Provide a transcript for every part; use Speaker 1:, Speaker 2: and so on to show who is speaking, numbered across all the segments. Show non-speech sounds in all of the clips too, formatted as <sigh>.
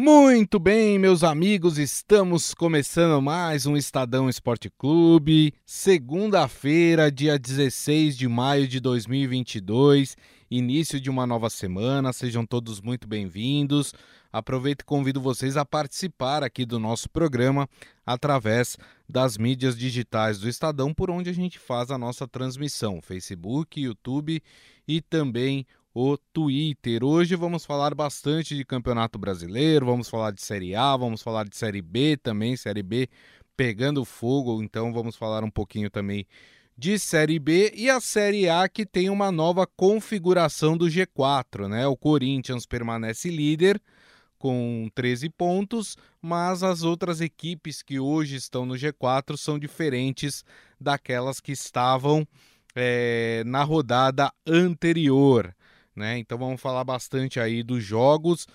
Speaker 1: Muito bem, meus amigos, estamos começando mais um Estadão Esporte Clube. Segunda-feira, dia 16 de maio de 2022, início de uma nova semana. Sejam todos muito bem-vindos. Aproveito e convido vocês a participar aqui do nosso programa através das mídias digitais do Estadão, por onde a gente faz a nossa transmissão: Facebook, YouTube e também o Twitter. Hoje vamos falar bastante de Campeonato Brasileiro, vamos falar de Série A, vamos falar de Série B também, Série B pegando fogo, então vamos falar um pouquinho também de Série B e a Série A que tem uma nova configuração do G4, né? O Corinthians permanece líder com 13 pontos, mas as outras equipes que hoje estão no G4 são diferentes daquelas que estavam é, na rodada anterior né? Então vamos falar bastante aí dos jogos.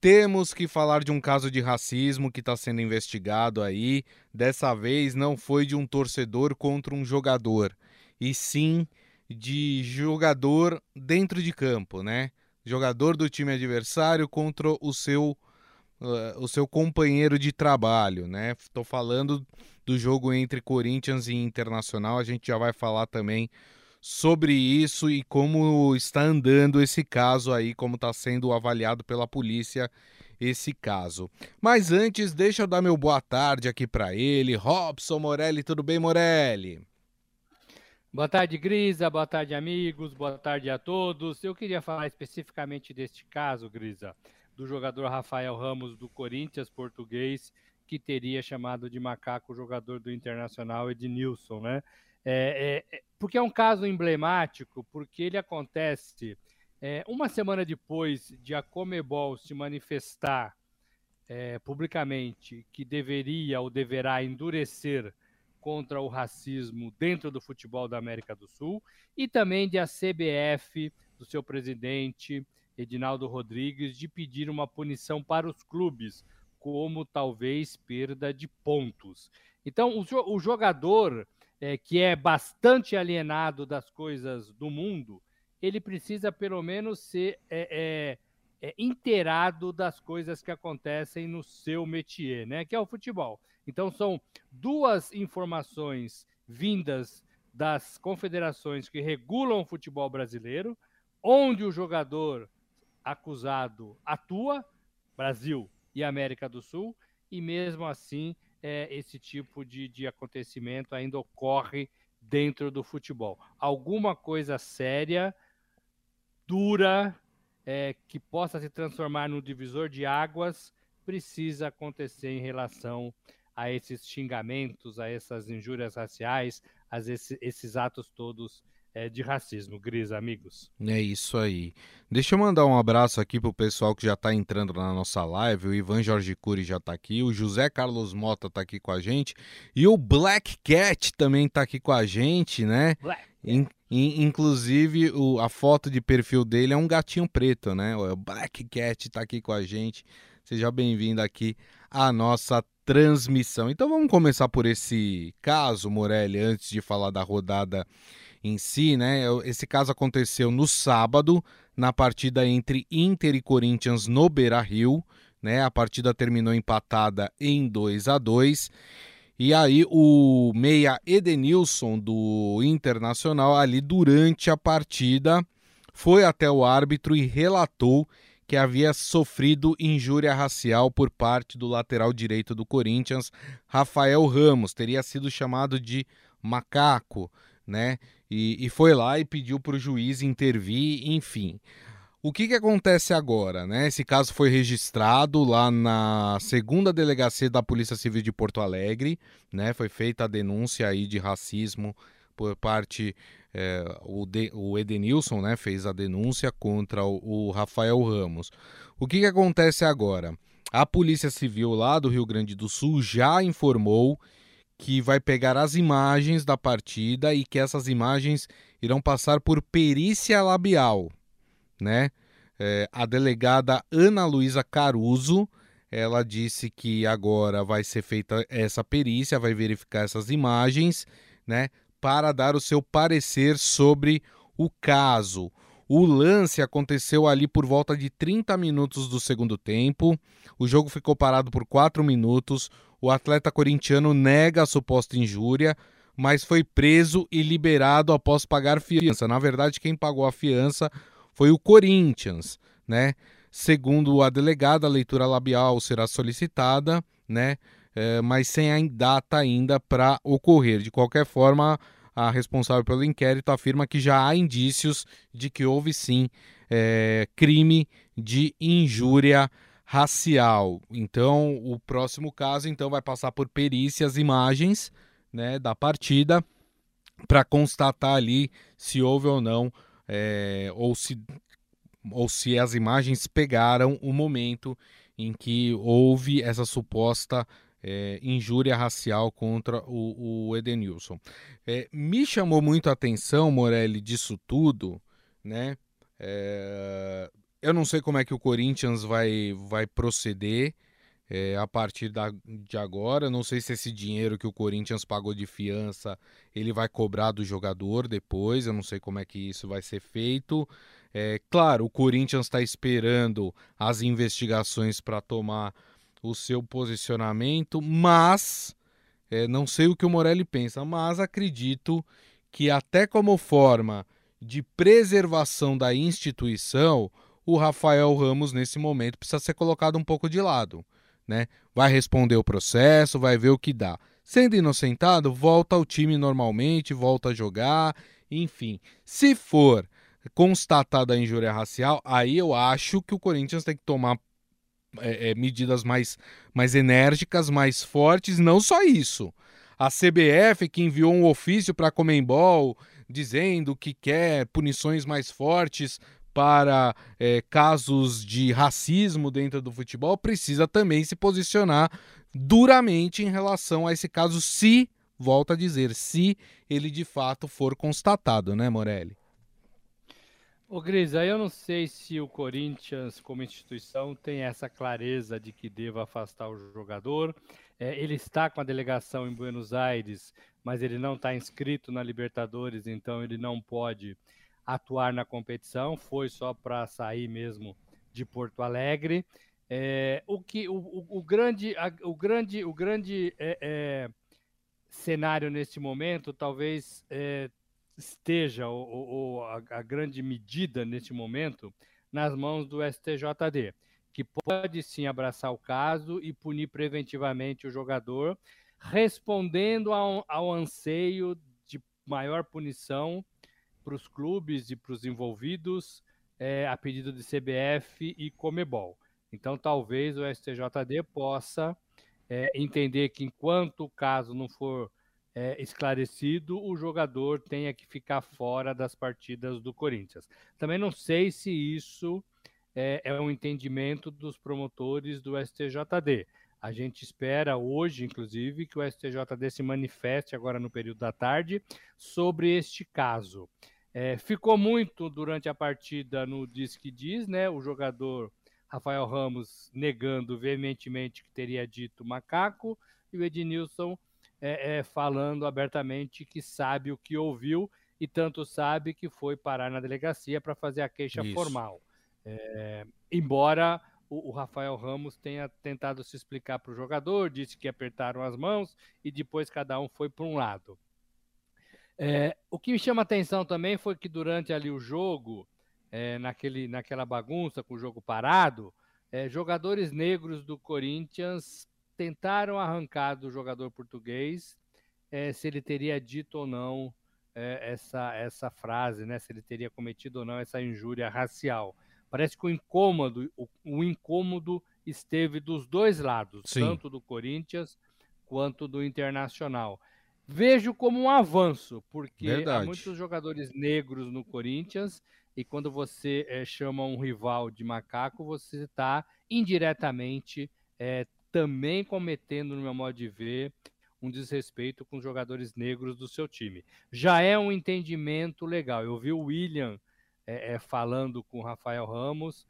Speaker 1: Temos que falar de um caso de racismo que está sendo investigado aí. Dessa vez não foi de um torcedor contra um jogador, e sim de jogador dentro de campo, né? Jogador do time adversário contra o seu uh, o seu companheiro de trabalho, né? Estou falando do jogo entre Corinthians e Internacional. A gente já vai falar também sobre isso e como está andando esse caso aí, como está sendo avaliado pela polícia esse caso. Mas antes, deixa eu dar meu boa tarde aqui para ele, Robson Morelli, tudo bem, Morelli?
Speaker 2: Boa tarde, Grisa, boa tarde, amigos, boa tarde a todos. Eu queria falar especificamente deste caso, Grisa, do jogador Rafael Ramos do Corinthians português, que teria chamado de macaco o jogador do Internacional Ednilson, né? É, é, é, porque é um caso emblemático, porque ele acontece é, uma semana depois de a Comebol se manifestar é, publicamente que deveria ou deverá endurecer contra o racismo dentro do futebol da América do Sul e também de a CBF, do seu presidente Edinaldo Rodrigues, de pedir uma punição para os clubes, como talvez perda de pontos. Então, o, o jogador é, que é bastante alienado das coisas do mundo, ele precisa pelo menos ser é, é, é, inteirado das coisas que acontecem no seu métier, né? Que é o futebol. Então são duas informações vindas das confederações que regulam o futebol brasileiro, onde o jogador acusado atua, Brasil e América do Sul, e mesmo assim é, esse tipo de, de acontecimento ainda ocorre dentro do futebol. Alguma coisa séria, dura, é, que possa se transformar no divisor de águas, precisa acontecer em relação a esses xingamentos, a essas injúrias raciais, a esses, esses atos todos é, de racismo, Gris, amigos.
Speaker 1: É isso aí. Deixa eu mandar um abraço aqui pro pessoal que já está entrando na nossa live. O Ivan Jorge Cury já está aqui, o José Carlos Mota está aqui com a gente e o Black Cat também está aqui com a gente, né? Black. In, in, inclusive, o, a foto de perfil dele é um gatinho preto, né? O Black Cat está aqui com a gente. Seja bem-vindo aqui à nossa transmissão. Então vamos começar por esse caso, Morelli, antes de falar da rodada em si, né? Esse caso aconteceu no sábado, na partida entre Inter e Corinthians no Beira-Rio, né? A partida terminou empatada em 2 a 2. E aí o meia Edenilson do Internacional ali durante a partida foi até o árbitro e relatou que havia sofrido injúria racial por parte do lateral direito do Corinthians, Rafael Ramos, teria sido chamado de macaco, né? E, e foi lá e pediu para o juiz intervir, enfim. O que, que acontece agora? Né? Esse caso foi registrado lá na segunda delegacia da Polícia Civil de Porto Alegre, né? Foi feita a denúncia aí de racismo por parte é, o, de, o Edenilson, né? Fez a denúncia contra o, o Rafael Ramos. O que, que acontece agora? A Polícia Civil lá do Rio Grande do Sul já informou que vai pegar as imagens da partida e que essas imagens irão passar por perícia labial, né? É, a delegada Ana Luísa Caruso, ela disse que agora vai ser feita essa perícia, vai verificar essas imagens, né? Para dar o seu parecer sobre o caso. O lance aconteceu ali por volta de 30 minutos do segundo tempo. O jogo ficou parado por 4 minutos. O atleta corintiano nega a suposta injúria, mas foi preso e liberado após pagar fiança. Na verdade, quem pagou a fiança foi o Corinthians, né? Segundo a delegada, a leitura labial será solicitada, né? É, mas sem a data ainda para ocorrer. De qualquer forma, a responsável pelo inquérito afirma que já há indícios de que houve sim é, crime de injúria racial. Então, o próximo caso então vai passar por perícias, imagens, né, da partida para constatar ali se houve ou não é, ou se ou se as imagens pegaram o momento em que houve essa suposta é, injúria racial contra o, o Edenilson. É, me chamou muito a atenção, Morelli, disso tudo, né? É, eu não sei como é que o Corinthians vai, vai proceder é, a partir da, de agora. Não sei se esse dinheiro que o Corinthians pagou de fiança ele vai cobrar do jogador depois. Eu não sei como é que isso vai ser feito. É, claro, o Corinthians está esperando as investigações para tomar o seu posicionamento, mas é, não sei o que o Morelli pensa, mas acredito que até como forma de preservação da instituição, o Rafael Ramos nesse momento precisa ser colocado um pouco de lado né? Vai responder o processo, vai ver o que dá. Sendo inocentado, volta ao time normalmente, volta a jogar, enfim. Se for constatada a injúria racial, aí eu acho que o Corinthians tem que tomar é, é, medidas mais, mais enérgicas, mais fortes. Não só isso. A CBF, que enviou um ofício para a Comembol dizendo que quer punições mais fortes para é, casos de racismo dentro do futebol, precisa também se posicionar duramente em relação a esse caso, se, volta a dizer, se ele de fato for constatado, né, Morelli?
Speaker 2: Ô Gris, aí eu não sei se o Corinthians, como instituição, tem essa clareza de que deva afastar o jogador. É, ele está com a delegação em Buenos Aires, mas ele não está inscrito na Libertadores, então ele não pode atuar na competição, foi só para sair mesmo de Porto Alegre. É, o que o, o, o, grande o grande o grande é, é, cenário neste momento talvez é, esteja ou, a, a, grande medida neste momento nas mãos do STJD que pode sim abraçar o caso e punir preventivamente o jogador respondendo ao, ao anseio de maior punição para os clubes e para os envolvidos é, a pedido de CBF e Comebol. Então, talvez o STJD possa é, entender que enquanto o caso não for é, esclarecido, o jogador tenha que ficar fora das partidas do Corinthians. Também não sei se isso é, é um entendimento dos promotores do STJD. A gente espera hoje, inclusive, que o STJD se manifeste agora no período da tarde sobre este caso. É, ficou muito durante a partida no diz que diz, né? O jogador Rafael Ramos negando veementemente que teria dito macaco e o Ednilson é, é, falando abertamente que sabe o que ouviu e tanto sabe que foi parar na delegacia para fazer a queixa Isso. formal. É, embora o, o, Rafael Ramos tenha tentado se explicar para o jogador, disse que apertaram as mãos e depois cada um foi para um lado. É, o que me chama atenção também foi que durante ali o jogo, é, naquele, naquela bagunça com o jogo parado, é, jogadores negros do Corinthians tentaram arrancar do jogador português é, se ele teria dito ou não é, essa, essa frase, né? se ele teria cometido ou não essa injúria racial. Parece que o incômodo, o, o incômodo esteve dos dois lados, Sim. tanto do Corinthians quanto do Internacional vejo como um avanço, porque Verdade. há muitos jogadores negros no Corinthians e quando você é, chama um rival de macaco, você está indiretamente é, também cometendo, no meu modo de ver, um desrespeito com os jogadores negros do seu time. Já é um entendimento legal. Eu vi o William é, falando com o Rafael Ramos,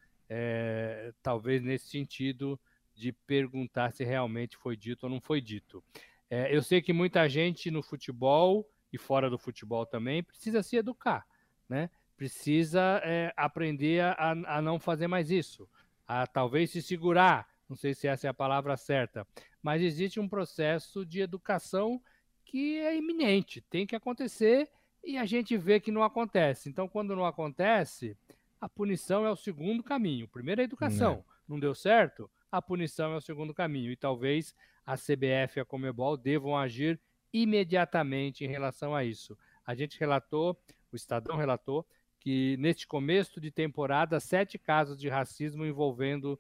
Speaker 2: talvez nesse sentido de perguntar se realmente foi dito ou não foi dito. É, eu sei que muita gente no futebol e fora do futebol também precisa se educar, né? precisa é, aprender a, a não fazer mais isso, a talvez se segurar, não sei se essa é a palavra certa, mas existe um processo de educação que é iminente, tem que acontecer e a gente vê que não acontece. Então, quando não acontece, a punição é o segundo caminho. Primeiro é a educação. Não. não deu certo? A punição é o segundo caminho. E talvez a CBF e a Comebol devam agir imediatamente em relação a isso. A gente relatou, o Estadão relatou, que neste começo de temporada, sete casos de racismo envolvendo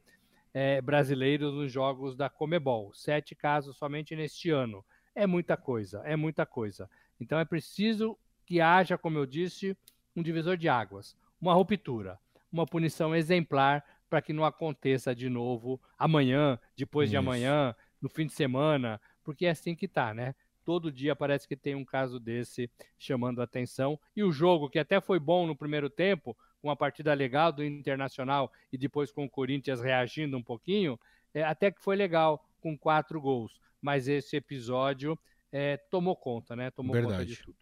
Speaker 2: é, brasileiros nos jogos da Comebol. Sete casos somente neste ano. É muita coisa, é muita coisa. Então é preciso que haja, como eu disse, um divisor de águas, uma ruptura, uma punição exemplar para que não aconteça de novo amanhã, depois Isso. de amanhã, no fim de semana, porque é assim que tá, né? Todo dia parece que tem um caso desse chamando a atenção. E o jogo, que até foi bom no primeiro tempo, com uma partida legal do Internacional e depois com o Corinthians reagindo um pouquinho, é, até que foi legal, com quatro gols. Mas esse episódio é, tomou conta, né? Tomou Verdade. conta de tudo.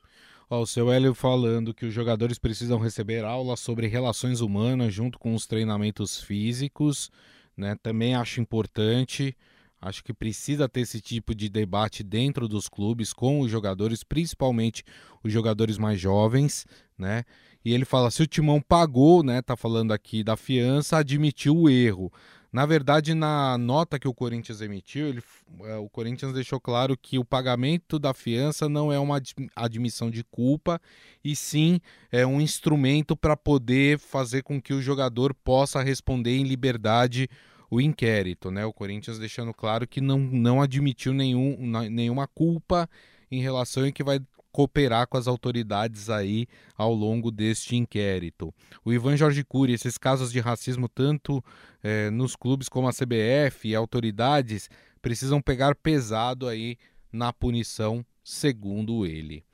Speaker 1: Ó, o seu Hélio falando que os jogadores precisam receber aulas sobre relações humanas junto com os treinamentos físicos, né? Também acho importante. Acho que precisa ter esse tipo de debate dentro dos clubes com os jogadores, principalmente os jogadores mais jovens, né? E ele fala: se o Timão pagou, né? Tá falando aqui da fiança, admitiu o erro. Na verdade, na nota que o Corinthians emitiu, ele, é, o Corinthians deixou claro que o pagamento da fiança não é uma admissão de culpa, e sim é um instrumento para poder fazer com que o jogador possa responder em liberdade o inquérito. Né? O Corinthians deixando claro que não, não admitiu nenhum, nenhuma culpa em relação e que vai cooperar com as autoridades aí ao longo deste inquérito. O Ivan Jorge Cury, esses casos de racismo, tanto é, nos clubes como a CBF e autoridades, precisam pegar pesado aí na punição, segundo ele.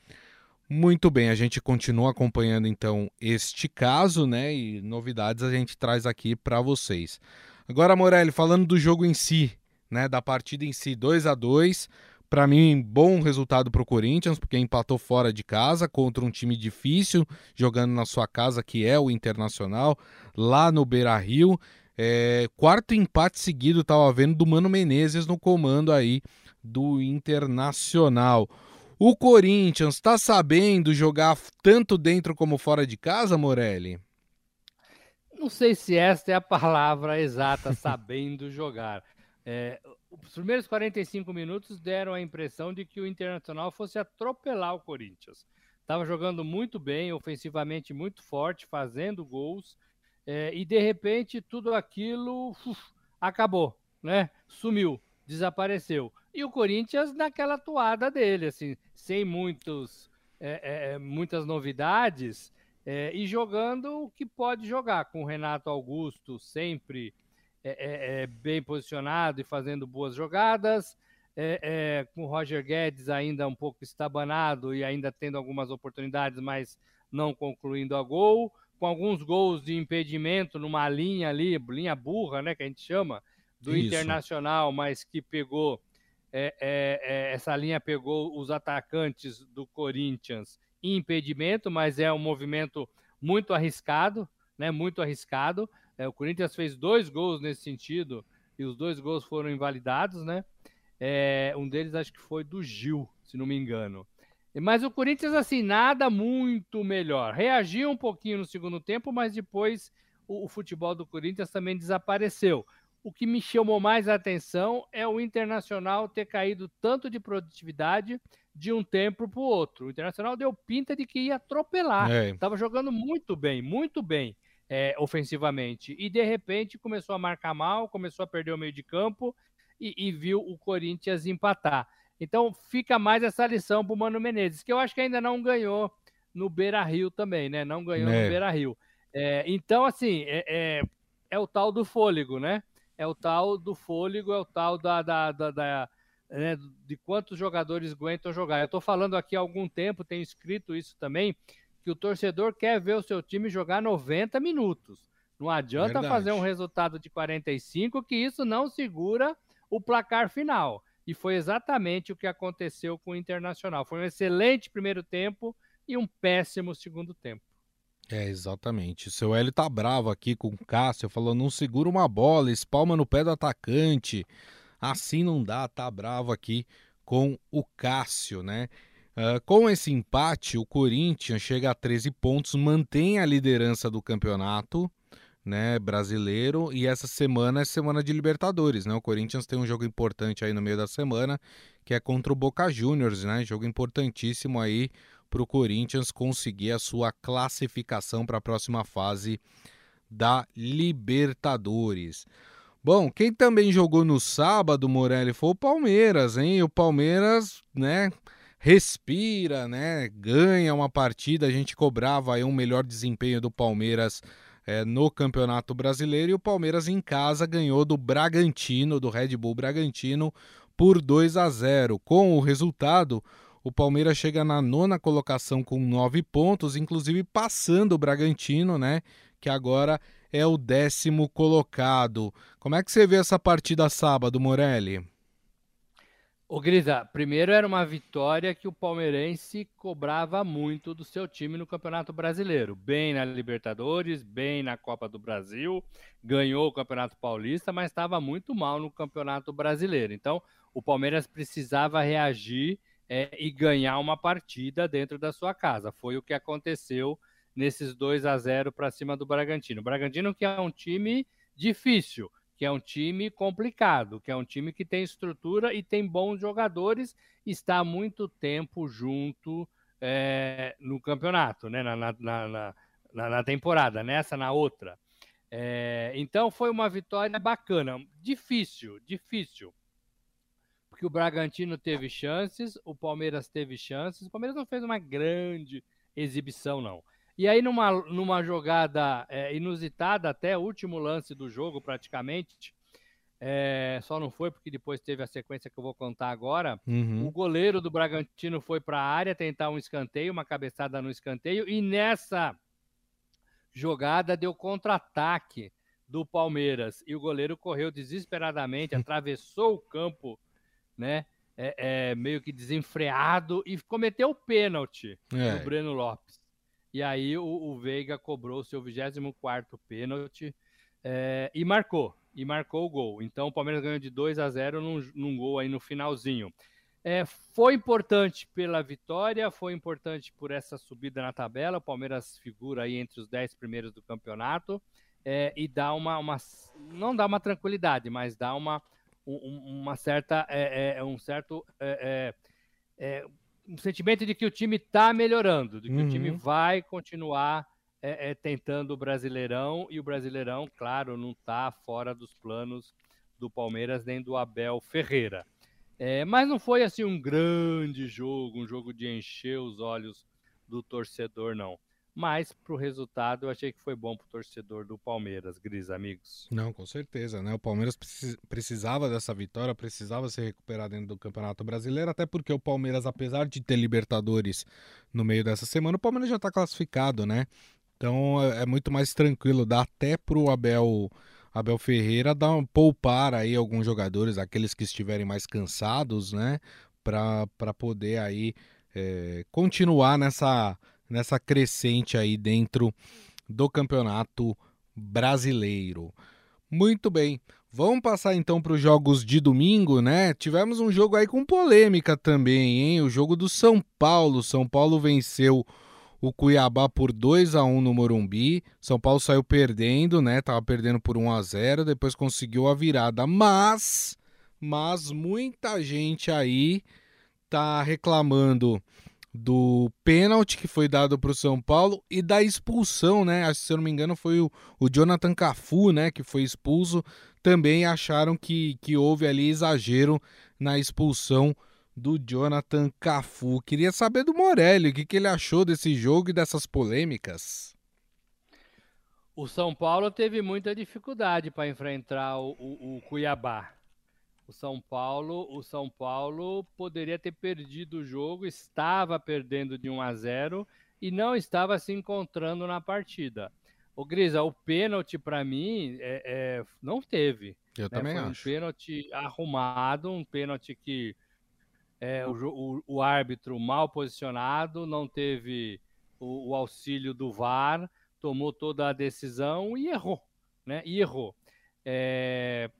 Speaker 1: Muito bem, a gente continua acompanhando então este caso, né? E novidades a gente traz aqui para vocês. Agora, Morelli, falando do jogo em si, né? Da partida em si, 2 a 2 para mim, bom resultado para o Corinthians, porque empatou fora de casa contra um time difícil, jogando na sua casa, que é o Internacional, lá no Beira Rio. É, quarto empate seguido, estava vendo, do Mano Menezes no comando aí do Internacional. O Corinthians está sabendo jogar tanto dentro como fora de casa, Morelli?
Speaker 2: Não sei se esta é a palavra exata, sabendo <laughs> jogar. É, os primeiros 45 minutos deram a impressão de que o Internacional fosse atropelar o Corinthians. Estava jogando muito bem, ofensivamente muito forte, fazendo gols, é, e de repente tudo aquilo uf, acabou, né? Sumiu, desapareceu. E o Corinthians naquela toada dele, assim, sem muitos, é, é, muitas novidades, e jogando o que pode jogar, com o Renato Augusto sempre é, é, é, bem posicionado e fazendo boas jogadas. É, é, com o Roger Guedes ainda um pouco estabanado e ainda tendo algumas oportunidades, mas não concluindo a gol. Com alguns gols de impedimento numa linha ali, linha burra, né, que a gente chama, do Isso. Internacional, mas que pegou. É, essa linha pegou os atacantes do Corinthians impedimento, mas é um movimento muito arriscado, né? Muito arriscado. É, o Corinthians fez dois gols nesse sentido e os dois gols foram invalidados, né? É, um deles acho que foi do Gil, se não me engano. Mas o Corinthians, assim, nada muito melhor. Reagiu um pouquinho no segundo tempo, mas depois o, o futebol do Corinthians também desapareceu. O que me chamou mais a atenção é o Internacional ter caído tanto de produtividade de um tempo para o outro. O Internacional deu pinta de que ia atropelar. Estava é. jogando muito bem, muito bem é, ofensivamente. E de repente começou a marcar mal, começou a perder o meio de campo e, e viu o Corinthians empatar. Então fica mais essa lição para o Mano Menezes, que eu acho que ainda não ganhou no Beira Rio também, né? Não ganhou é. no Beira Rio. É, então, assim, é, é, é, o tal do fôlego, né? É o tal do fôlego, é o tal da, da, da, da né, de quantos jogadores aguentam jogar. Eu estou falando aqui há algum tempo, tenho escrito isso também, que o torcedor quer ver o seu time jogar 90 minutos. Não adianta Verdade. fazer um resultado de 45 que isso não segura o placar final. E foi exatamente o que aconteceu com o Internacional. Foi um excelente primeiro tempo e um péssimo segundo tempo.
Speaker 1: É, exatamente. O seu Hélio tá bravo aqui com o Cássio, falou: não segura uma bola, espalma no pé do atacante. Assim não dá, tá bravo aqui com o Cássio, né? Uh, com esse empate, o Corinthians chega a 13 pontos, mantém a liderança do campeonato né, brasileiro e essa semana é semana de Libertadores, né? O Corinthians tem um jogo importante aí no meio da semana, que é contra o Boca Juniors, né? Jogo importantíssimo aí para o Corinthians conseguir a sua classificação para a próxima fase da Libertadores. Bom, quem também jogou no sábado, Morelli, foi o Palmeiras, hein? O Palmeiras, né, respira, né, ganha uma partida. A gente cobrava aí um melhor desempenho do Palmeiras é, no Campeonato Brasileiro e o Palmeiras em casa ganhou do Bragantino, do Red Bull Bragantino, por 2 a 0. Com o resultado, o Palmeiras chega na nona colocação com nove pontos, inclusive passando o Bragantino, né? Que agora é o décimo colocado. Como é que você vê essa partida sábado, Morelli?
Speaker 2: O Grisa, primeiro era uma vitória que o palmeirense cobrava muito do seu time no Campeonato Brasileiro. Bem na Libertadores, bem na Copa do Brasil, ganhou o Campeonato Paulista, mas estava muito mal no Campeonato Brasileiro. Então, o Palmeiras precisava reagir é, e ganhar uma partida dentro da sua casa. Foi o que aconteceu nesses 2 a 0 para cima do Bragantino. O Bragantino que é um time difícil, que é um time complicado, que é um time que tem estrutura e tem bons jogadores, está há muito tempo junto é, no campeonato, né? na, na, na, na, temporada, nessa, na outra. É, então foi uma vitória bacana, difícil, difícil. Porque o Bragantino teve chances, o Palmeiras teve chances, o Palmeiras não fez uma grande exibição, não. E aí, numa, numa jogada é, inusitada, até o último lance do jogo, praticamente, é, só não foi porque depois teve a sequência que eu vou contar agora. Uhum. O goleiro do Bragantino foi para a área tentar um escanteio, uma cabeçada no escanteio, e nessa jogada deu contra-ataque do Palmeiras. E o goleiro correu desesperadamente, <laughs> atravessou o campo, né? É, é, meio que desenfreado e cometeu o pênalti é. do Breno Lopes. E aí o, o Veiga cobrou seu 24 pênalti é, e marcou. E marcou o gol. Então o Palmeiras ganhou de 2 a 0 num, num gol aí no finalzinho. É, foi importante pela vitória, foi importante por essa subida na tabela. O Palmeiras figura aí entre os 10 primeiros do campeonato é, e dá uma, uma, Não dá uma tranquilidade, mas dá uma, um, uma certa. É, é um certo. É, é, um sentimento de que o time está melhorando, de que uhum. o time vai continuar é, é, tentando o Brasileirão e o Brasileirão, claro, não está fora dos planos do Palmeiras nem do Abel Ferreira. É, mas não foi assim um grande jogo, um jogo de encher os olhos do torcedor, não mas para o resultado eu achei que foi bom para o torcedor do Palmeiras, Gris, amigos.
Speaker 1: Não, com certeza, né? O Palmeiras precisava dessa vitória, precisava se recuperar dentro do Campeonato Brasileiro, até porque o Palmeiras, apesar de ter Libertadores no meio dessa semana, o Palmeiras já está classificado, né? Então é, é muito mais tranquilo, dá até para o Abel, Abel Ferreira dar, poupar aí alguns jogadores, aqueles que estiverem mais cansados, né? Para poder aí é, continuar nessa nessa crescente aí dentro do campeonato brasileiro. Muito bem. Vamos passar então para os jogos de domingo, né? Tivemos um jogo aí com polêmica também, hein? O jogo do São Paulo. São Paulo venceu o Cuiabá por 2 a 1 no Morumbi. São Paulo saiu perdendo, né? Tava perdendo por 1 a 0, depois conseguiu a virada, mas mas muita gente aí tá reclamando do pênalti que foi dado para o São Paulo e da expulsão, né? Se eu não me engano, foi o, o Jonathan Cafu, né? Que foi expulso. Também acharam que, que houve ali exagero na expulsão do Jonathan Cafu. Queria saber do Morelli, o que, que ele achou desse jogo e dessas polêmicas.
Speaker 2: O São Paulo teve muita dificuldade para enfrentar o, o, o Cuiabá. O São Paulo, o São Paulo poderia ter perdido o jogo, estava perdendo de 1 a 0 e não estava se encontrando na partida. O Grisa, o pênalti para mim é, é, não teve.
Speaker 1: Eu né? também
Speaker 2: Foi
Speaker 1: acho.
Speaker 2: um pênalti arrumado, um pênalti que é, o, o, o, árbitro mal posicionado, não teve o, o auxílio do VAR. tomou toda a decisão e errou, né? E errou. É...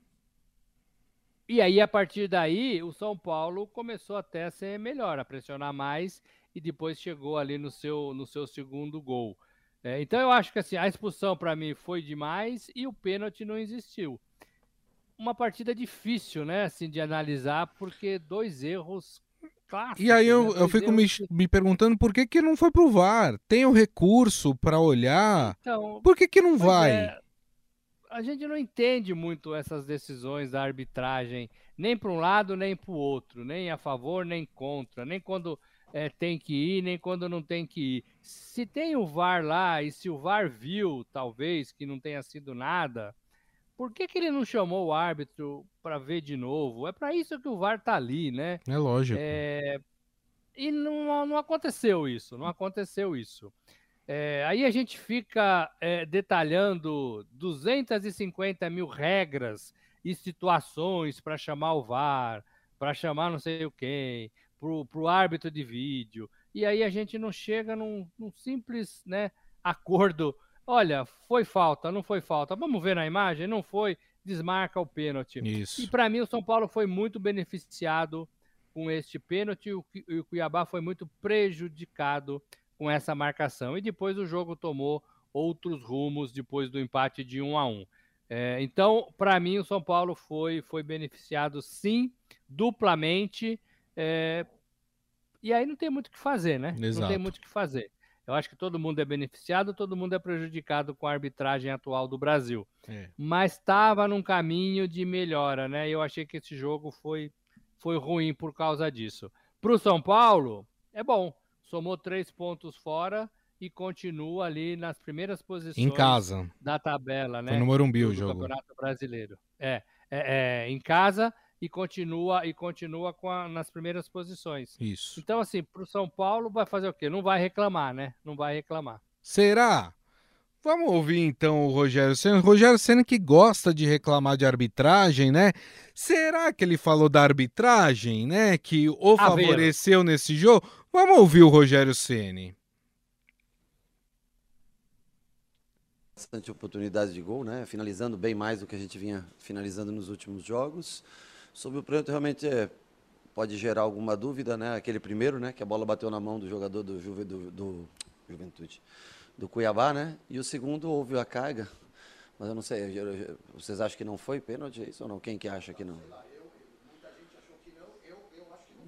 Speaker 2: E aí, a partir daí, o São Paulo começou até a ser melhor, a pressionar mais e depois chegou ali no seu, no seu segundo gol. É, então eu acho que assim, a expulsão para mim foi demais e o pênalti não existiu. Uma partida difícil, né, assim, de analisar, porque dois erros clássicos.
Speaker 1: E aí eu, né? eu fico me, me perguntando por que, que não foi pro VAR? Tem o recurso para olhar? Então, por que, que não vai? É,
Speaker 2: a gente não entende muito essas decisões da arbitragem, nem para um lado nem para o outro, nem a favor nem contra, nem quando é, tem que ir, nem quando não tem que ir. Se tem o VAR lá e se o VAR viu, talvez, que não tenha sido nada, por que, que ele não chamou o árbitro para ver de novo? É para isso que o VAR tá ali, né?
Speaker 1: É lógico. É...
Speaker 2: E não, não aconteceu isso, não aconteceu isso. É, aí a gente fica é, detalhando 250 mil regras e situações para chamar o VAR, para chamar não sei o quem, para o árbitro de vídeo. E aí a gente não chega num, num simples né, acordo. Olha, foi falta, não foi falta. Vamos ver na imagem? Não foi, desmarca o pênalti.
Speaker 1: Isso.
Speaker 2: E para mim o São Paulo foi muito beneficiado com este pênalti e o Cuiabá foi muito prejudicado com essa marcação. E depois o jogo tomou outros rumos depois do empate de 1 a 1. É, então, para mim, o São Paulo foi, foi beneficiado sim, duplamente. É, e aí não tem muito o que fazer, né?
Speaker 1: Exato.
Speaker 2: Não tem muito o que fazer. Eu acho que todo mundo é beneficiado, todo mundo é prejudicado com a arbitragem atual do Brasil. É. Mas estava num caminho de melhora, né? Eu achei que esse jogo foi, foi ruim por causa disso. Para o São Paulo, é bom somou três pontos fora e continua ali nas primeiras posições
Speaker 1: em casa
Speaker 2: da tabela, né?
Speaker 1: Foi no Morumbi o
Speaker 2: jogo. Campeonato Brasileiro. É, é, é, em casa e continua e continua com a, nas primeiras posições.
Speaker 1: Isso.
Speaker 2: Então assim, para o São Paulo vai fazer o quê? Não vai reclamar, né? Não vai reclamar.
Speaker 1: Será? Vamos ouvir então o Rogério Senna. Rogério Senna que gosta de reclamar de arbitragem, né? Será que ele falou da arbitragem, né? Que o favoreceu nesse jogo? Vamos ouvir o Rogério Ceni.
Speaker 3: Bastante oportunidades de gol, né? Finalizando bem mais do que a gente vinha finalizando nos últimos jogos. Sobre o pênalti, realmente é, pode gerar alguma dúvida, né? Aquele primeiro, né? Que a bola bateu na mão do jogador do, Juve, do, do Juventude, do Cuiabá, né? E o segundo houve a carga, mas eu não sei. Vocês acham que não foi pênalti? É isso ou não? Quem que acha que não?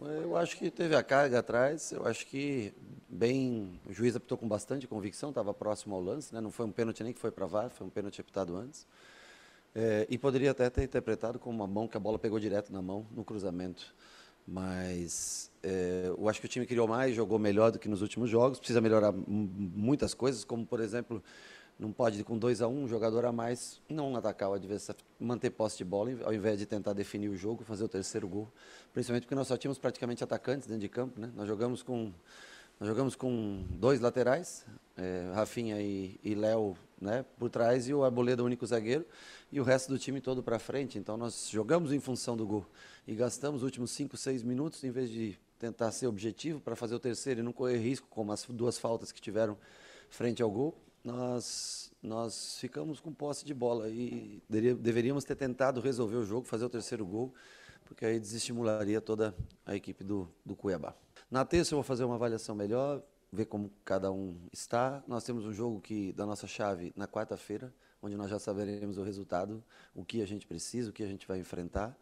Speaker 3: Eu acho que teve a carga atrás, eu acho que bem, o juiz apitou com bastante convicção, estava próximo ao lance, né? não foi um pênalti nem que foi para VAR, foi um pênalti apitado antes. É, e poderia até ter interpretado como uma mão que a bola pegou direto na mão, no cruzamento. Mas é, eu acho que o time criou mais, jogou melhor do que nos últimos jogos, precisa melhorar muitas coisas, como por exemplo não pode, com 2 a 1 um, um jogador a mais, não atacar o adversário, manter posse de bola, ao invés de tentar definir o jogo, fazer o terceiro gol. Principalmente porque nós só tínhamos praticamente atacantes dentro de campo. Né? Nós, jogamos com, nós jogamos com dois laterais, é, Rafinha e, e Léo né, por trás, e o Arboleda, o único zagueiro, e o resto do time todo para frente. Então nós jogamos em função do gol. E gastamos os últimos 5, 6 minutos, em vez de tentar ser objetivo para fazer o terceiro e não correr risco, como as duas faltas que tiveram frente ao gol nós, nós ficamos com posse de bola e deveríamos ter tentado resolver o jogo, fazer o terceiro gol, porque aí desestimularia toda a equipe do, do Cuiabá. Na terça eu vou fazer uma avaliação melhor, ver como cada um está. Nós temos um jogo que da nossa chave na quarta-feira, onde nós já saberemos o resultado, o que a gente precisa, o que a gente vai enfrentar.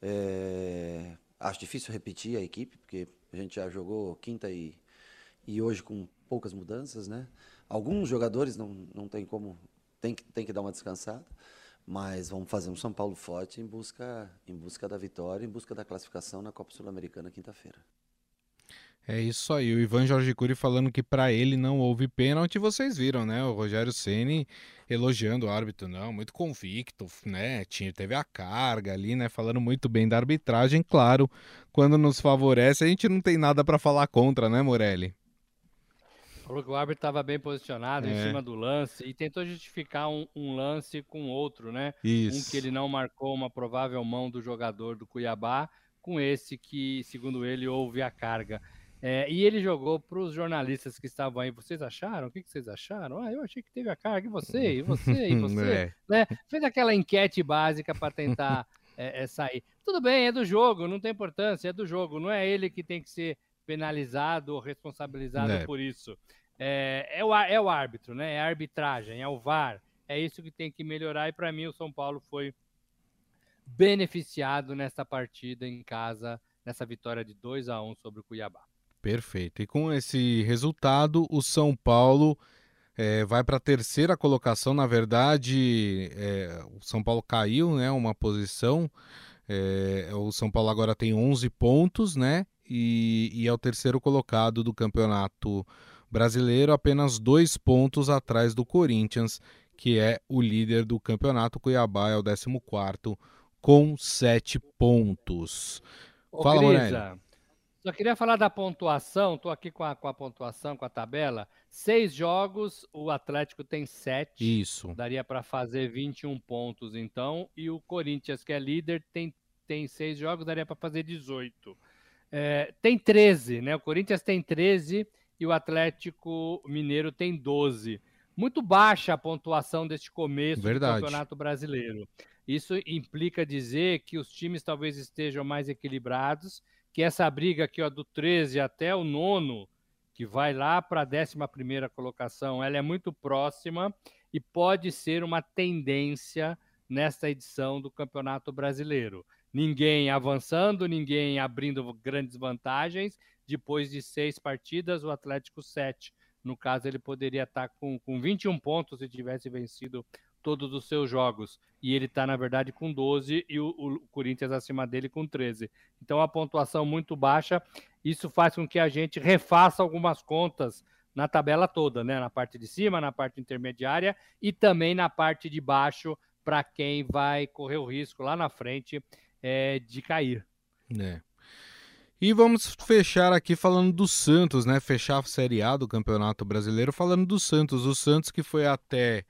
Speaker 3: É, acho difícil repetir a equipe, porque a gente já jogou quinta e, e hoje com poucas mudanças, né? Alguns jogadores não, não tem como, tem que, tem que dar uma descansada, mas vamos fazer um São Paulo forte em busca, em busca da vitória, em busca da classificação na Copa Sul-Americana quinta-feira.
Speaker 1: É isso aí, o Ivan Jorge Cury falando que para ele não houve pênalti, vocês viram, né? O Rogério Ceni elogiando o árbitro, não, muito convicto, né? Tinha, teve a carga ali, né? Falando muito bem da arbitragem, claro, quando nos favorece, a gente não tem nada para falar contra, né, Morelli?
Speaker 2: Falou que o árbitro estava bem posicionado é. em cima do lance e tentou justificar um, um, lance com outro, né?
Speaker 1: Isso.
Speaker 2: Um que ele não marcou uma provável mão do jogador do Cuiabá, com esse que, segundo ele, houve a carga. É, e ele jogou para os jornalistas que estavam aí. Vocês acharam? O que, que, vocês acharam? Ah, eu achei que teve a carga. E você? E você? E <laughs> você? é. né? Fez aquela enquete básica para tentar é, é, sair. Tudo bem, é do jogo, não tem importância, é do jogo. Não é ele que tem que ser penalizado ou responsabilizado é. por isso. É, é, o, é o árbitro, né? É a arbitragem, é o VAR. É isso que tem que melhorar. E para mim, o São Paulo foi beneficiado nessa partida em casa, nessa vitória de 2 a 1 sobre o Cuiabá.
Speaker 1: Perfeito. E com esse resultado, o São Paulo é, vai para a terceira colocação. Na verdade, é, o São Paulo caiu, né? Uma posição. É, o São Paulo agora tem 11 pontos, né? E, e é o terceiro colocado do campeonato brasileiro, apenas dois pontos atrás do Corinthians, que é o líder do campeonato. Cuiabá é o 14 com sete pontos.
Speaker 2: Ô, Fala, Grisa, só queria falar da pontuação, estou aqui com a, com a pontuação, com a tabela. Seis jogos, o Atlético tem sete.
Speaker 1: Isso.
Speaker 2: Daria para fazer 21 pontos, então. E o Corinthians, que é líder, tem, tem seis jogos, daria para fazer 18. É, tem 13, né? O Corinthians tem 13 e o Atlético Mineiro tem 12. Muito baixa a pontuação deste começo
Speaker 1: Verdade.
Speaker 2: do Campeonato Brasileiro. Isso implica dizer que os times talvez estejam mais equilibrados que essa briga aqui ó, do 13 até o nono, que vai lá para a 11 colocação, ela é muito próxima e pode ser uma tendência nesta edição do Campeonato Brasileiro. Ninguém avançando, ninguém abrindo grandes vantagens. Depois de seis partidas, o Atlético 7. No caso, ele poderia estar tá com, com 21 pontos se tivesse vencido todos os seus jogos. E ele está, na verdade, com 12 e o, o, Corinthians acima dele com 13. Então, a pontuação muito baixa. Isso faz com que a gente refaça algumas contas na tabela toda, né? Na parte de cima, na parte intermediária e também na parte de baixo, para quem vai correr o risco lá na frente é, de cair.
Speaker 1: É. E vamos fechar aqui falando do Santos, né? Fechar a Série A do Campeonato Brasileiro falando do Santos. O Santos que foi até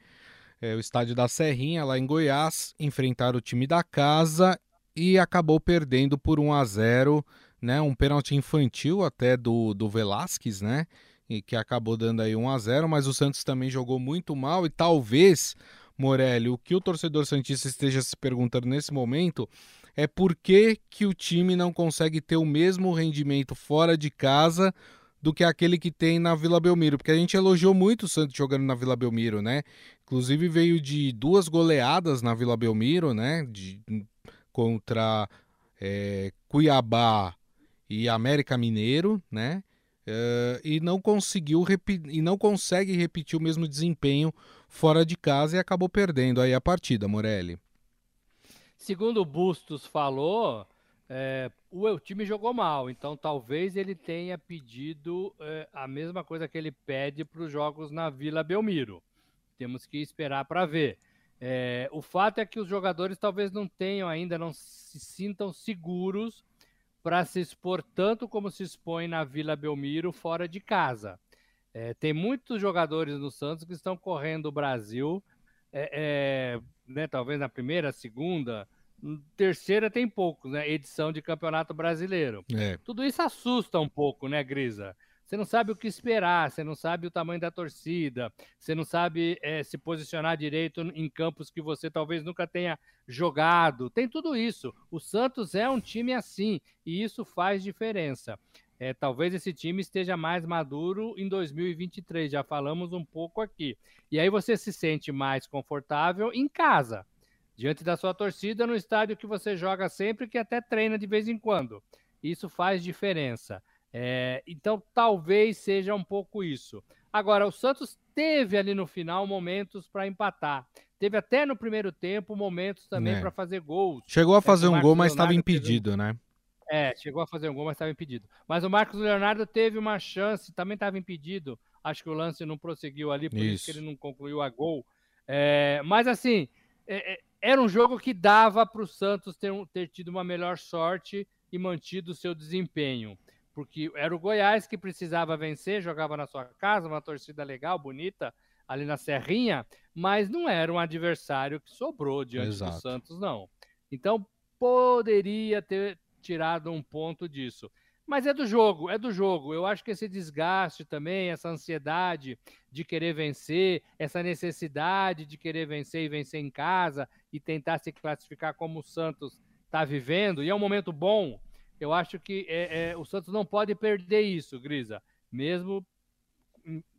Speaker 1: é, o estádio da Serrinha, lá em Goiás, enfrentar o time da casa e acabou perdendo por 1 a 0 né? Um pênalti infantil até do, do Velasquez, né? E que acabou dando aí 1 a 0 mas o Santos também jogou muito mal e talvez, Morelli, o que o torcedor Santista esteja se perguntando nesse momento é por que, que o time não consegue ter o mesmo rendimento fora de casa do que aquele que tem na Vila Belmiro, porque a gente elogiou muito o Santos jogando na Vila Belmiro, né? Inclusive veio de duas goleadas na Vila Belmiro, né? De, contra é, Cuiabá e América Mineiro, né? Uh, e não conseguiu e não consegue repetir o mesmo desempenho fora de casa e acabou perdendo aí a partida, Morelli.
Speaker 2: Segundo o Bustos falou, é, o, o, time jogou mal, então talvez ele tenha pedido é, a mesma coisa que ele pede para os jogos na Vila Belmiro. Temos que esperar para ver. É, o fato é que os jogadores talvez não tenham ainda, não se sintam seguros para se expor tanto como se expõe na Vila Belmiro fora de casa. É, tem muitos jogadores no Santos que estão correndo o Brasil, é, é, né, talvez na primeira, segunda, terceira tem poucos, né? Edição de Campeonato Brasileiro. É. Tudo isso assusta um pouco, né, Grisa? Você não sabe o que esperar, você não sabe o tamanho da torcida, você não sabe é, se posicionar direito em campos que você talvez nunca tenha jogado. Tem tudo isso. O Santos é um time assim e isso faz diferença. É, talvez esse time esteja mais maduro em 2023, já falamos um pouco aqui. E aí você se sente mais confortável em casa diante da sua torcida no estádio que você joga sempre, que até treina de vez em quando. Isso faz diferença. É, então, talvez seja um pouco isso. Agora, o Santos teve ali no final momentos para empatar. Teve até no primeiro tempo momentos também é. para fazer gols.
Speaker 1: Chegou a fazer um gol, mas estava impedido, né?
Speaker 2: É, chegou a fazer um gol, mas estava impedido. Mas o Marcos Leonardo teve uma chance, também estava impedido. Acho que o lance não prosseguiu ali, por isso, isso que ele não concluiu a gol. É, mas assim, é, é era um jogo que dava para o Santos ter, ter tido uma melhor sorte e mantido o seu desempenho. Porque era o Goiás que precisava vencer, jogava na sua casa, uma torcida legal, bonita, ali na Serrinha, mas não era um adversário que sobrou diante Exato. do Santos, não. Então, poderia ter tirado um ponto disso. Mas é do jogo, é do jogo. Eu acho que esse desgaste também, essa ansiedade de querer vencer, essa necessidade de querer vencer e vencer em casa e tentar se classificar como o Santos está vivendo, e é um momento bom, eu acho que é, é, o Santos não pode perder isso, Grisa, mesmo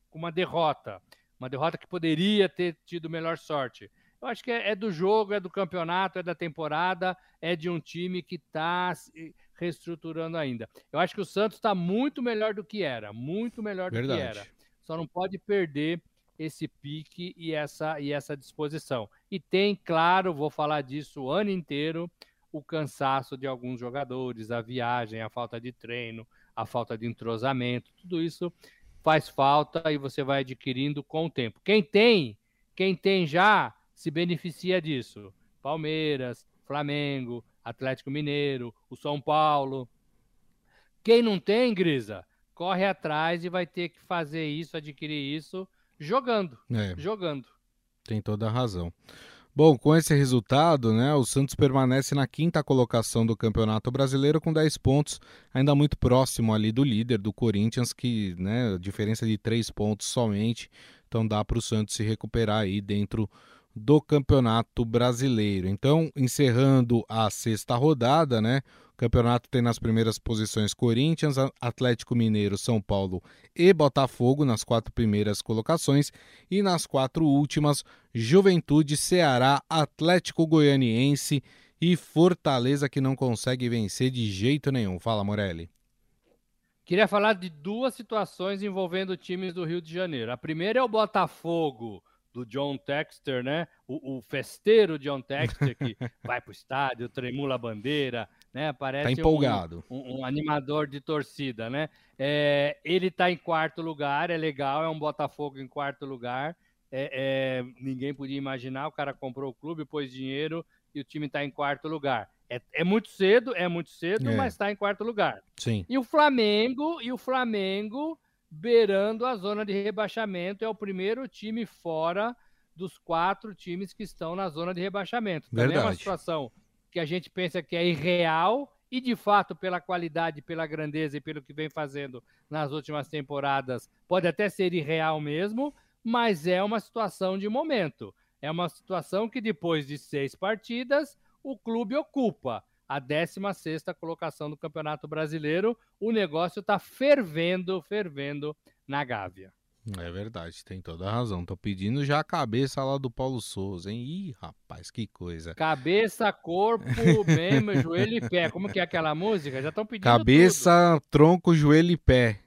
Speaker 2: com uma derrota. Uma derrota que poderia ter tido melhor sorte. Eu acho que é, é do jogo, é do campeonato, é da temporada, é de um time que está reestruturando ainda. Eu acho que o Santos está muito melhor do que era, muito melhor do Verdade. que era. Só não pode perder esse pique e essa, e essa disposição. E tem, claro, vou falar disso o ano inteiro, o cansaço de alguns jogadores, a viagem, a falta de treino, a falta de entrosamento, tudo isso faz falta e você vai adquirindo com o tempo. Quem tem, quem tem já se beneficia disso. Palmeiras, Flamengo, Atlético Mineiro, o São Paulo. Quem não tem, Grisa, corre atrás e vai ter que fazer isso, adquirir isso, jogando. É, jogando.
Speaker 1: Tem toda a razão. Bom, com esse resultado, né, o Santos permanece na quinta colocação do Campeonato Brasileiro com 10 pontos, ainda muito próximo ali do líder, do Corinthians, que, né, diferença de 3 pontos somente, então dá para o Santos se recuperar aí dentro do Campeonato Brasileiro. Então, encerrando a sexta rodada, né? Campeonato tem nas primeiras posições Corinthians, Atlético Mineiro, São Paulo e Botafogo nas quatro primeiras colocações e nas quatro últimas Juventude, Ceará, Atlético Goianiense e Fortaleza que não consegue vencer de jeito nenhum. Fala, Morelli.
Speaker 2: Queria falar de duas situações envolvendo times do Rio de Janeiro. A primeira é o Botafogo do John Texter, né? O, o festeiro John Texter que <laughs> vai para o estádio, tremula a bandeira, né? Parece
Speaker 1: tá empolgado.
Speaker 2: Um, um, um animador de torcida, né? É, ele está em quarto lugar, é legal, é um Botafogo em quarto lugar. É, é, ninguém podia imaginar, o cara comprou o clube, pôs dinheiro e o time está em quarto lugar. É, é, muito cedo, é muito cedo, é. mas está em quarto lugar.
Speaker 1: Sim.
Speaker 2: E o Flamengo, e o Flamengo beirando a zona de rebaixamento. É o primeiro time fora dos quatro times que estão na zona de rebaixamento. Também Verdade. é uma situação que a gente pensa que é irreal e, de fato, pela qualidade, pela grandeza e pelo que vem fazendo nas últimas temporadas, pode até ser irreal mesmo, mas é uma situação de momento. É uma situação que, depois de seis partidas, o clube ocupa a 16 colocação do Campeonato Brasileiro. O negócio está fervendo, fervendo na Gávea.
Speaker 1: É verdade, tem toda a razão. Tô pedindo já a cabeça lá do Paulo Souza, hein? Ih, rapaz, que coisa.
Speaker 2: Cabeça, corpo, <laughs> membro, joelho e pé. Como que é aquela música? Já estão pedindo
Speaker 1: Cabeça, tudo. tronco, joelho e pé.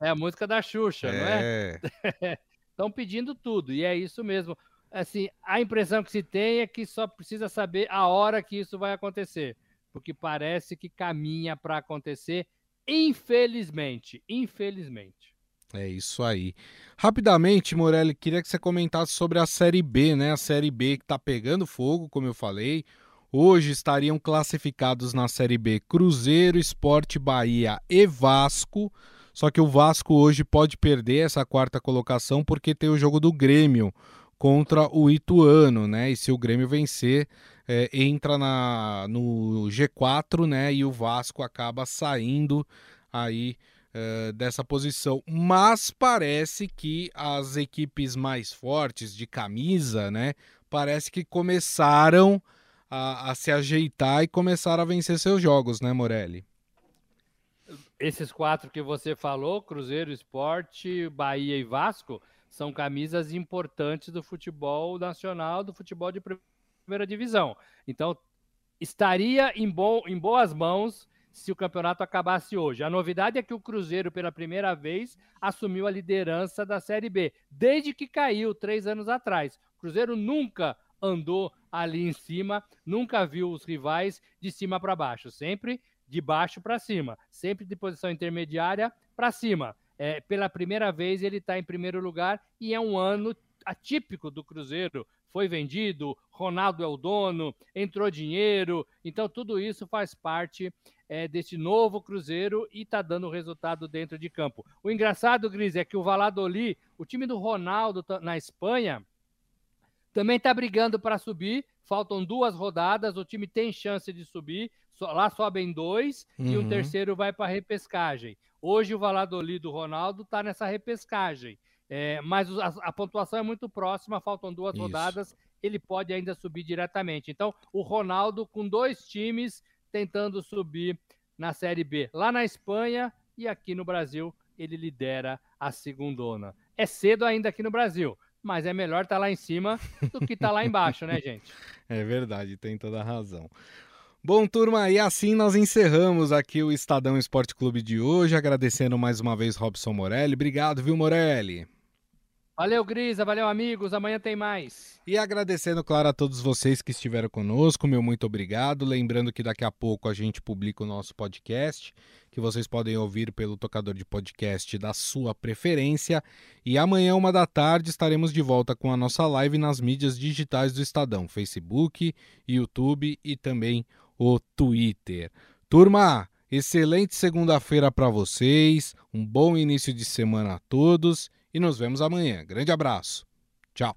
Speaker 2: É a música da Xuxa, é. não é? <laughs> Estão pedindo tudo, e é isso mesmo assim, a impressão que se tem é que só precisa saber a hora que isso vai acontecer, porque parece que caminha para acontecer, infelizmente, infelizmente.
Speaker 1: É isso aí. Rapidamente, Morelli, queria que você comentasse sobre a Série B, né? A Série B que está pegando fogo, como eu falei. Hoje estariam classificados na Série B Cruzeiro, Esporte Bahia e Vasco. Só que o Vasco hoje pode perder essa quarta colocação porque tem o jogo do Grêmio contra o Ituano, né? E se o Grêmio vencer, é, entra na, no G4, né? E o Vasco acaba saindo aí é, dessa posição. Mas parece que as equipes mais fortes de camisa, né? Parece que começaram a, a se ajeitar e começaram a vencer seus jogos, né, Morelli?
Speaker 2: Esses quatro que você falou, Cruzeiro, Esporte, Bahia e Vasco, são camisas importantes do futebol nacional, do futebol de primeira divisão. Então, estaria em, bo em boas mãos se o campeonato acabasse hoje. A novidade é que o Cruzeiro, pela primeira vez, assumiu a liderança da Série B, desde que caiu três anos atrás. O Cruzeiro nunca andou ali em cima, nunca viu os rivais de cima para baixo, sempre de baixo para cima, sempre de posição intermediária para cima. É, pela primeira vez ele está em primeiro lugar e é um ano atípico do Cruzeiro. Foi vendido, Ronaldo é o dono, entrou dinheiro, então tudo isso faz parte é, desse novo Cruzeiro e está dando resultado dentro de campo. O engraçado, Gris, é que o Valladolid, o time do Ronaldo tá, na Espanha, também está brigando para subir. Faltam duas rodadas, o time tem chance de subir, lá sobem dois
Speaker 1: Uhum.
Speaker 2: e um terceiro vai para repescagem. Hoje o Valladolid do Ronaldo está nessa repescagem. É, mas a, a pontuação é muito próxima, faltam duas
Speaker 1: Isso.
Speaker 2: rodadas, ele pode ainda subir diretamente. Então, o Ronaldo com dois times tentando subir na Série B. Lá na Espanha e aqui no Brasil, ele lidera a segundona. É cedo ainda aqui no Brasil, mas é melhor estar lá em cima do que estar lá embaixo, né, <laughs> gente?
Speaker 1: É verdade, tem toda a razão. Bom, turma, e assim nós encerramos aqui o Estadão Esporte Clube de hoje, agradecendo mais uma vez Robson Morelli. Obrigado, viu, Morelli?
Speaker 2: Valeu, Grisa, valeu, amigos. Amanhã tem mais.
Speaker 1: E agradecendo, claro, a todos vocês que estiveram conosco, meu muito obrigado. Lembrando que daqui a pouco a gente publica o nosso podcast, que vocês podem ouvir pelo tocador de podcast da sua preferência. E amanhã, uma da tarde, estaremos de volta com a nossa live nas mídias digitais do Estadão: Facebook, YouTube e também o Twitter. Turma, excelente segunda-feira para vocês, um bom início de semana a todos e nos vemos amanhã. Grande abraço. Tchau.